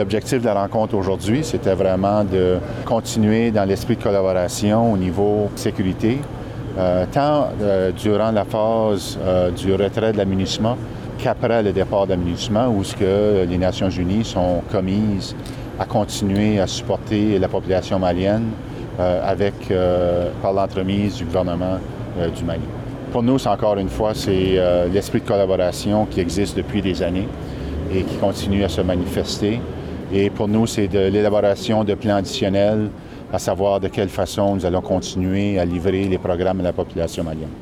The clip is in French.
L'objectif de la rencontre aujourd'hui, c'était vraiment de continuer dans l'esprit de collaboration au niveau sécurité, euh, tant euh, durant la phase euh, du retrait de la qu'après le départ de où ce que les Nations unies sont commises à continuer à supporter la population malienne avec, par l'entremise du gouvernement du Mali. Pour nous, encore une fois, c'est l'esprit de collaboration qui existe depuis des années et qui continue à se manifester. Et pour nous, c'est de l'élaboration de plans additionnels à savoir de quelle façon nous allons continuer à livrer les programmes à la population malienne.